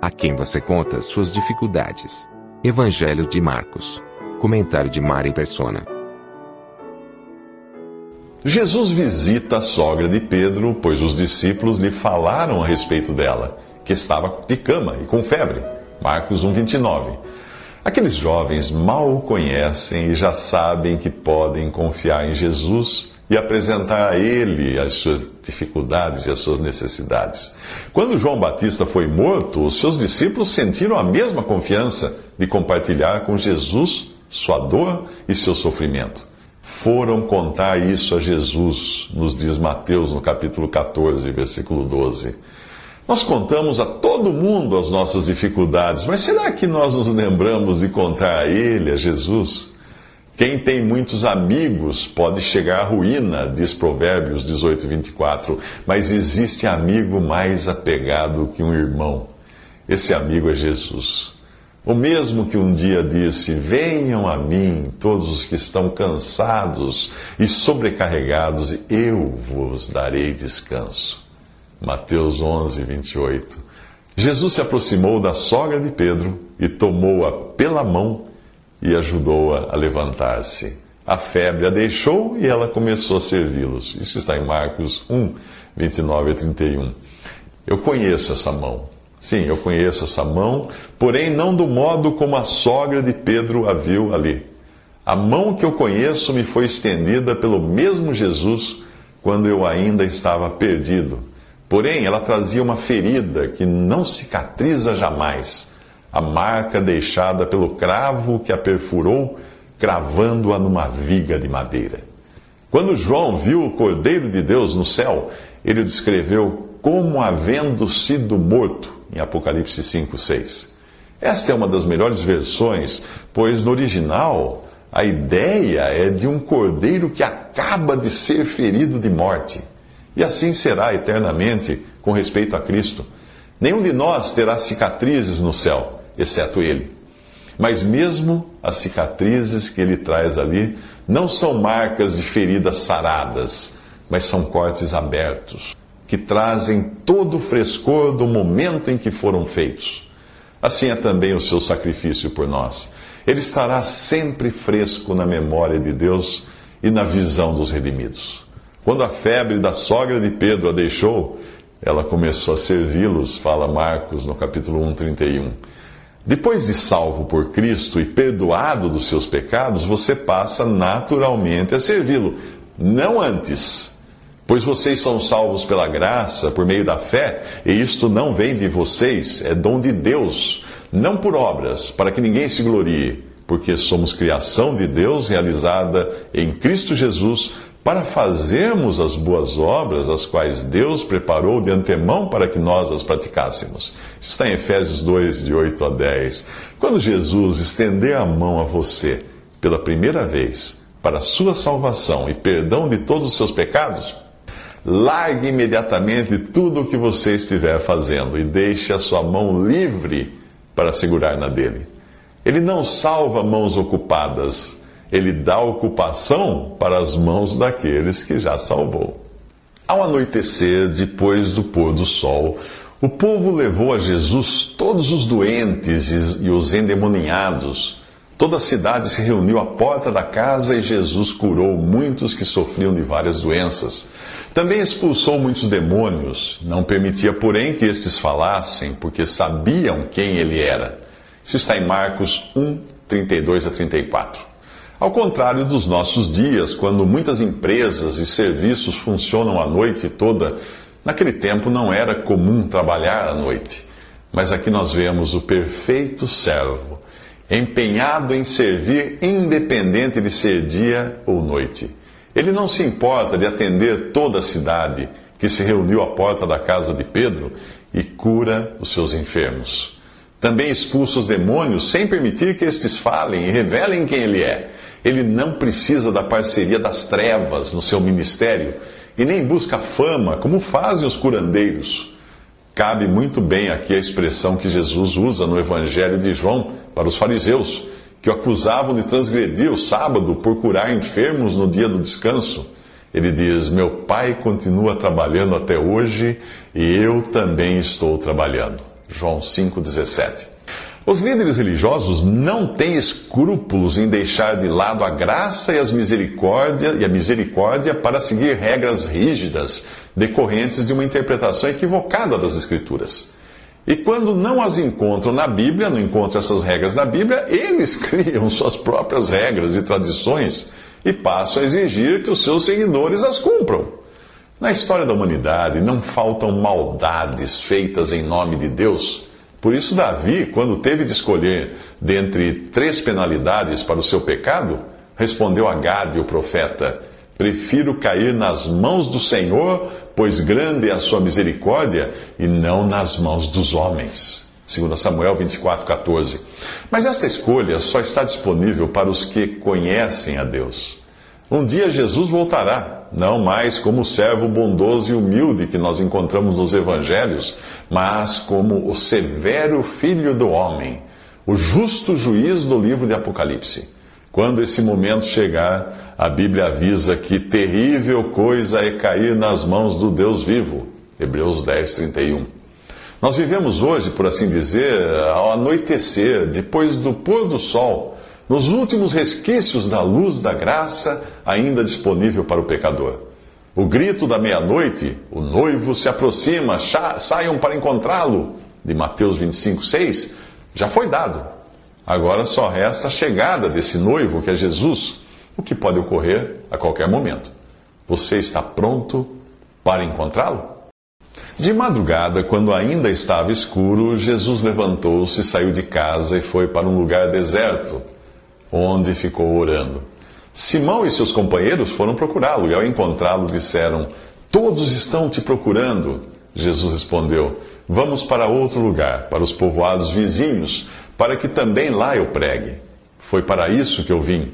A quem você conta suas dificuldades. Evangelho de Marcos. Comentário de Mari Persona. Jesus visita a sogra de Pedro, pois os discípulos lhe falaram a respeito dela, que estava de cama e com febre. Marcos 1:29. Aqueles jovens mal o conhecem e já sabem que podem confiar em Jesus e apresentar a ele as suas dificuldades e as suas necessidades. Quando João Batista foi morto, os seus discípulos sentiram a mesma confiança de compartilhar com Jesus sua dor e seu sofrimento. Foram contar isso a Jesus, nos diz Mateus no capítulo 14, versículo 12. Nós contamos a todo mundo as nossas dificuldades, mas será que nós nos lembramos de contar a Ele, a Jesus? Quem tem muitos amigos pode chegar à ruína, diz Provérbios 18, 24, mas existe amigo mais apegado que um irmão. Esse amigo é Jesus. O mesmo que um dia disse: Venham a mim, todos os que estão cansados e sobrecarregados, e eu vos darei descanso. Mateus 11, 28. Jesus se aproximou da sogra de Pedro e tomou-a pela mão e ajudou-a a, levantar-se. A febre a deixou e ela começou a servi-los. Isso está em Marcos 1, 29 a 31. Eu conheço essa mão. Sim, eu conheço essa mão, porém não do modo como a sogra de Pedro a viu ali. A mão que eu conheço me foi estendida pelo mesmo Jesus quando eu ainda estava perdido. Porém, ela trazia uma ferida que não cicatriza jamais, a marca deixada pelo cravo que a perfurou, cravando-a numa viga de madeira. Quando João viu o Cordeiro de Deus no céu, ele o descreveu como havendo sido morto, em Apocalipse 5, 6. Esta é uma das melhores versões, pois no original a ideia é de um cordeiro que acaba de ser ferido de morte. E assim será eternamente com respeito a Cristo. Nenhum de nós terá cicatrizes no céu, exceto Ele. Mas mesmo as cicatrizes que Ele traz ali não são marcas de feridas saradas, mas são cortes abertos, que trazem todo o frescor do momento em que foram feitos. Assim é também o seu sacrifício por nós. Ele estará sempre fresco na memória de Deus e na visão dos redimidos. Quando a febre da sogra de Pedro a deixou, ela começou a servi-los, fala Marcos no capítulo 1, 31. Depois de salvo por Cristo e perdoado dos seus pecados, você passa naturalmente a servi-lo, não antes. Pois vocês são salvos pela graça, por meio da fé, e isto não vem de vocês, é dom de Deus, não por obras, para que ninguém se glorie, porque somos criação de Deus realizada em Cristo Jesus para fazermos as boas obras, as quais Deus preparou de antemão para que nós as praticássemos. Isso está em Efésios 2, de 8 a 10. Quando Jesus estender a mão a você pela primeira vez para a sua salvação e perdão de todos os seus pecados, largue imediatamente tudo o que você estiver fazendo e deixe a sua mão livre para segurar na dele. Ele não salva mãos ocupadas ele dá ocupação para as mãos daqueles que já salvou. Ao anoitecer, depois do pôr do sol, o povo levou a Jesus todos os doentes e os endemoninhados. Toda a cidade se reuniu à porta da casa e Jesus curou muitos que sofriam de várias doenças. Também expulsou muitos demônios. Não permitia, porém, que estes falassem, porque sabiam quem ele era. Isso está em Marcos 1, 32 a 34. Ao contrário dos nossos dias, quando muitas empresas e serviços funcionam a noite toda, naquele tempo não era comum trabalhar à noite. Mas aqui nós vemos o perfeito servo, empenhado em servir, independente de ser dia ou noite. Ele não se importa de atender toda a cidade que se reuniu à porta da casa de Pedro e cura os seus enfermos. Também expulsa os demônios sem permitir que estes falem e revelem quem ele é. Ele não precisa da parceria das trevas no seu ministério e nem busca fama, como fazem os curandeiros. Cabe muito bem aqui a expressão que Jesus usa no Evangelho de João para os fariseus, que o acusavam de transgredir o sábado por curar enfermos no dia do descanso. Ele diz: Meu pai continua trabalhando até hoje e eu também estou trabalhando. João 5,17. Os líderes religiosos não têm escrúpulos em deixar de lado a graça e, as misericórdia, e a misericórdia para seguir regras rígidas decorrentes de uma interpretação equivocada das Escrituras. E quando não as encontram na Bíblia, não encontram essas regras na Bíblia, eles criam suas próprias regras e tradições e passam a exigir que os seus seguidores as cumpram. Na história da humanidade não faltam maldades feitas em nome de Deus. Por isso, Davi, quando teve de escolher dentre três penalidades para o seu pecado, respondeu a Gade, o profeta: Prefiro cair nas mãos do Senhor, pois grande é a sua misericórdia, e não nas mãos dos homens. 2 Samuel 24, 14. Mas esta escolha só está disponível para os que conhecem a Deus. Um dia Jesus voltará, não mais como o servo bondoso e humilde que nós encontramos nos evangelhos, mas como o severo filho do homem, o justo juiz do livro de Apocalipse. Quando esse momento chegar, a Bíblia avisa que terrível coisa é cair nas mãos do Deus vivo. Hebreus 10, 31. Nós vivemos hoje, por assim dizer, ao anoitecer, depois do pôr do sol nos últimos resquícios da luz da graça ainda disponível para o pecador. O grito da meia-noite, o noivo se aproxima, saiam para encontrá-lo, de Mateus 25, 6, já foi dado. Agora só resta a chegada desse noivo, que é Jesus, o que pode ocorrer a qualquer momento. Você está pronto para encontrá-lo? De madrugada, quando ainda estava escuro, Jesus levantou-se, saiu de casa e foi para um lugar deserto onde ficou orando. Simão e seus companheiros foram procurá-lo e, ao encontrá-lo, disseram: Todos estão te procurando. Jesus respondeu: Vamos para outro lugar, para os povoados vizinhos, para que também lá eu pregue. Foi para isso que eu vim.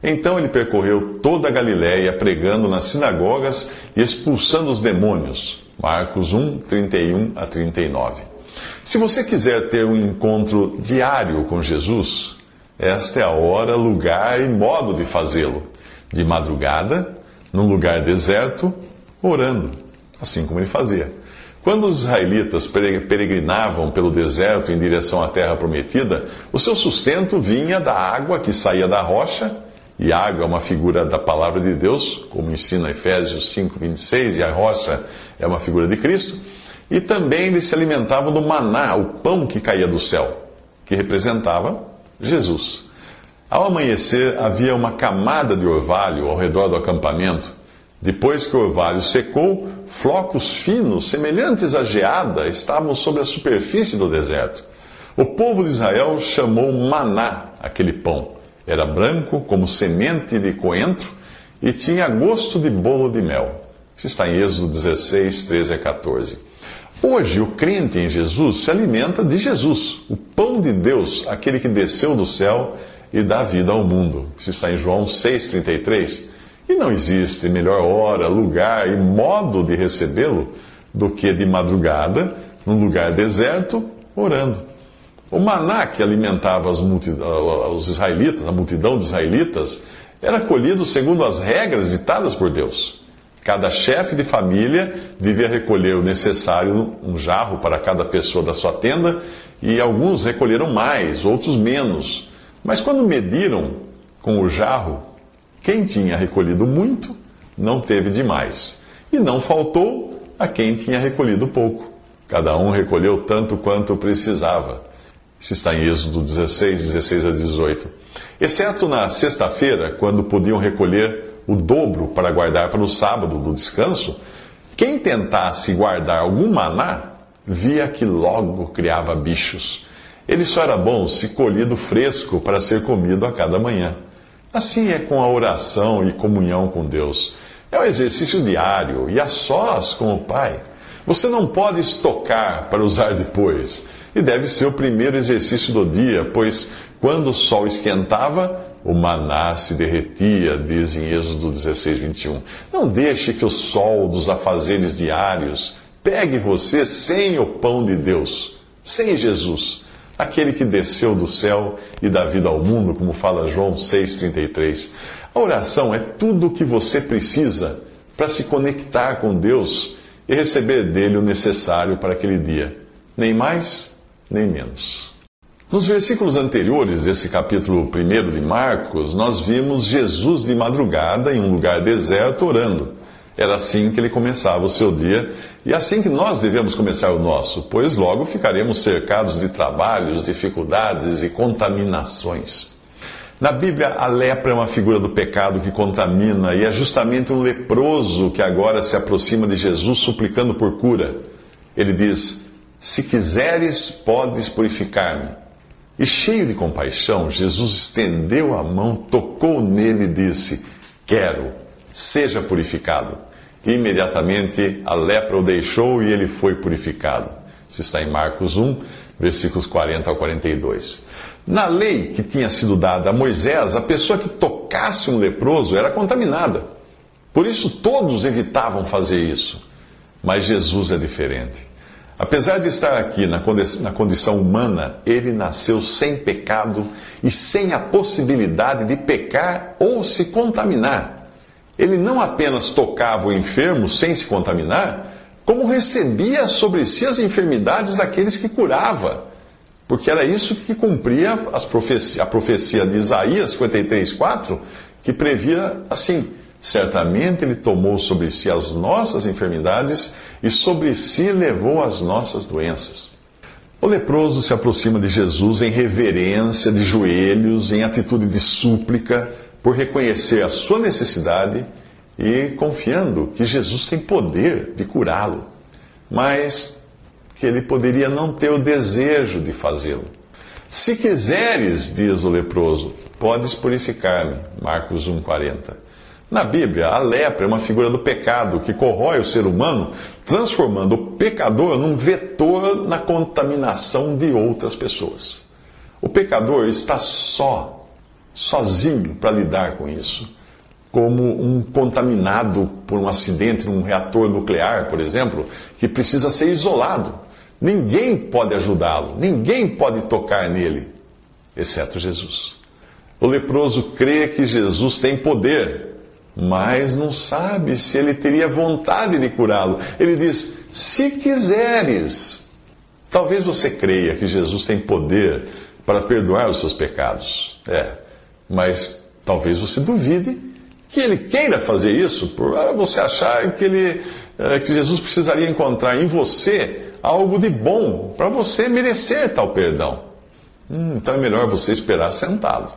Então ele percorreu toda a Galiléia, pregando nas sinagogas e expulsando os demônios. Marcos 1, 31 a 39. Se você quiser ter um encontro diário com Jesus, esta é a hora, lugar e modo de fazê-lo. De madrugada, num lugar deserto, orando, assim como ele fazia. Quando os israelitas peregrinavam pelo deserto em direção à terra prometida, o seu sustento vinha da água que saía da rocha, e água é uma figura da palavra de Deus, como ensina Efésios 5:26, e a rocha é uma figura de Cristo, e também eles se alimentavam do maná, o pão que caía do céu, que representava Jesus. Ao amanhecer, havia uma camada de orvalho ao redor do acampamento. Depois que o orvalho secou, flocos finos, semelhantes a geada, estavam sobre a superfície do deserto. O povo de Israel chamou maná aquele pão. Era branco como semente de coentro e tinha gosto de bolo de mel. Isso está em Êxodo 16, 13 a 14. Hoje, o crente em Jesus se alimenta de Jesus, o pão de Deus, aquele que desceu do céu e dá vida ao mundo. Isso está em João 6,33. E não existe melhor hora, lugar e modo de recebê-lo do que de madrugada, num lugar deserto, orando. O maná que alimentava os israelitas, a multidão de israelitas, era colhido segundo as regras ditadas por Deus. Cada chefe de família devia recolher o necessário, um jarro para cada pessoa da sua tenda, e alguns recolheram mais, outros menos. Mas quando mediram com o jarro, quem tinha recolhido muito não teve demais, e não faltou a quem tinha recolhido pouco. Cada um recolheu tanto quanto precisava. Isso está em Êxodo 16, 16 a 18. Exceto na sexta-feira, quando podiam recolher o dobro para guardar para o sábado do descanso, quem tentasse guardar algum maná via que logo criava bichos. Ele só era bom se colhido fresco para ser comido a cada manhã. Assim é com a oração e comunhão com Deus. É um exercício diário e a sós com o Pai. Você não pode estocar para usar depois. E deve ser o primeiro exercício do dia, pois quando o sol esquentava, o maná se derretia, diz em Êxodo 16, 21. Não deixe que o sol dos afazeres diários pegue você sem o pão de Deus, sem Jesus, aquele que desceu do céu e dá vida ao mundo, como fala João 6,33. A oração é tudo o que você precisa para se conectar com Deus e receber dele o necessário para aquele dia. Nem mais, nem menos. Nos versículos anteriores desse capítulo 1 de Marcos, nós vimos Jesus de madrugada em um lugar deserto orando. Era assim que ele começava o seu dia e assim que nós devemos começar o nosso, pois logo ficaremos cercados de trabalhos, dificuldades e contaminações. Na Bíblia, a lepra é uma figura do pecado que contamina e é justamente um leproso que agora se aproxima de Jesus suplicando por cura. Ele diz: Se quiseres, podes purificar-me. E cheio de compaixão, Jesus estendeu a mão, tocou nele e disse: Quero, seja purificado. E imediatamente a lepra o deixou e ele foi purificado. Isso está em Marcos 1, versículos 40 ao 42. Na lei que tinha sido dada a Moisés, a pessoa que tocasse um leproso era contaminada. Por isso todos evitavam fazer isso. Mas Jesus é diferente. Apesar de estar aqui na condição humana, ele nasceu sem pecado e sem a possibilidade de pecar ou se contaminar. Ele não apenas tocava o enfermo sem se contaminar, como recebia sobre si as enfermidades daqueles que curava. Porque era isso que cumpria a profecia de Isaías 53,4, que previa assim Certamente ele tomou sobre si as nossas enfermidades e sobre si levou as nossas doenças. O leproso se aproxima de Jesus em reverência, de joelhos, em atitude de súplica, por reconhecer a sua necessidade e confiando que Jesus tem poder de curá-lo, mas que ele poderia não ter o desejo de fazê-lo. Se quiseres, diz o leproso, podes purificar-me. Marcos 1,40. Na Bíblia, a lepra é uma figura do pecado que corrói o ser humano, transformando o pecador num vetor na contaminação de outras pessoas. O pecador está só, sozinho para lidar com isso. Como um contaminado por um acidente num reator nuclear, por exemplo, que precisa ser isolado. Ninguém pode ajudá-lo, ninguém pode tocar nele, exceto Jesus. O leproso crê que Jesus tem poder mas não sabe se ele teria vontade de curá-lo. Ele diz: se quiseres. Talvez você creia que Jesus tem poder para perdoar os seus pecados. É, mas talvez você duvide que ele queira fazer isso por ah, você achar que, ele, eh, que Jesus precisaria encontrar em você algo de bom para você merecer tal perdão. Hum, então é melhor você esperar sentado.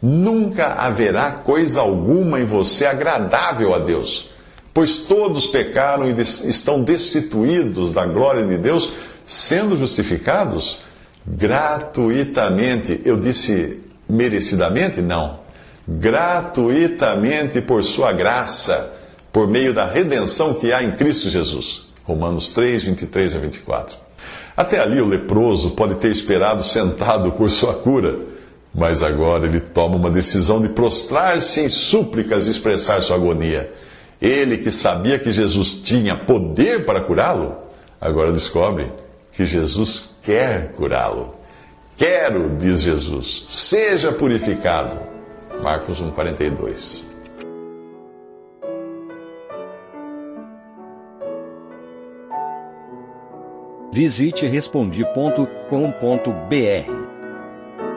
Nunca haverá coisa alguma em você agradável a Deus, pois todos pecaram e estão destituídos da glória de Deus, sendo justificados gratuitamente. Eu disse merecidamente? Não. Gratuitamente por sua graça, por meio da redenção que há em Cristo Jesus. Romanos 3, 23 a 24. Até ali o leproso pode ter esperado sentado por sua cura mas agora ele toma uma decisão de prostrar-se em súplicas e expressar sua agonia. Ele que sabia que Jesus tinha poder para curá-lo, agora descobre que Jesus quer curá-lo. Quero, diz Jesus, seja purificado. Marcos 1,42. Visite respondi.com.br